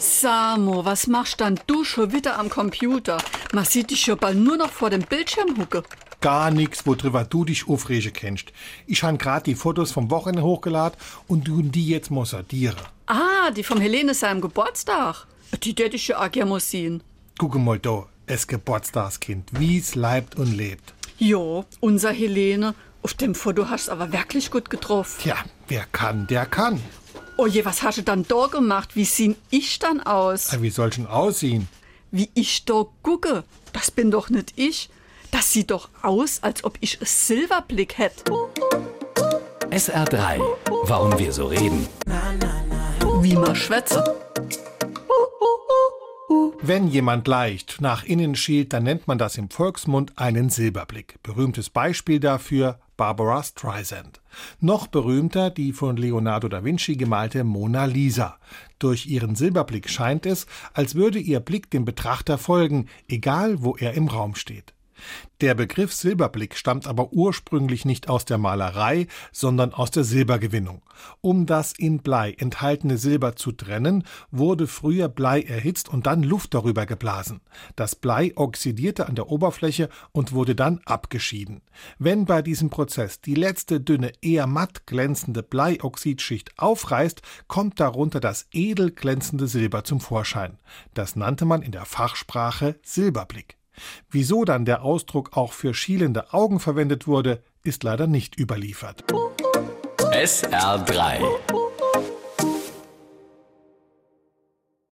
Samo, was machst dann du schon wieder am Computer? Man sieht dich ja bald nur noch vor dem Bildschirm hucke. Gar nix, worüber du dich aufregen kennst. Ich han grad die Fotos vom Wochenende hochgeladen und du die jetzt muss sortieren. Ah, die vom Helene seinem Geburtstag. Die hätte ich ja auch gerne mal sehen. Gucke mal da, es Geburtstagskind, wie's leibt und lebt. Jo, unser Helene. Auf dem Foto hast du aber wirklich gut getroffen. Tja, wer kann, der kann. Oh je, was hast du dann da gemacht? Wie sehen ich dann aus? Ja, Wie soll schon aussehen? Wie ich da gucke? Das bin doch nicht ich. Das sieht doch aus, als ob ich einen Silberblick hätte. SR3. Warum wir so reden. Wie man schwätze. Wenn jemand leicht nach innen schielt, dann nennt man das im Volksmund einen Silberblick. Berühmtes Beispiel dafür Barbara Streisand. Noch berühmter die von Leonardo da Vinci gemalte Mona Lisa. Durch ihren Silberblick scheint es, als würde ihr Blick dem Betrachter folgen, egal wo er im Raum steht. Der Begriff Silberblick stammt aber ursprünglich nicht aus der Malerei, sondern aus der Silbergewinnung. Um das in Blei enthaltene Silber zu trennen, wurde früher Blei erhitzt und dann Luft darüber geblasen. Das Blei oxidierte an der Oberfläche und wurde dann abgeschieden. Wenn bei diesem Prozess die letzte dünne, eher matt glänzende Bleioxidschicht aufreißt, kommt darunter das edel glänzende Silber zum Vorschein. Das nannte man in der Fachsprache Silberblick. Wieso dann der Ausdruck auch für schielende Augen verwendet wurde, ist leider nicht überliefert. SR3.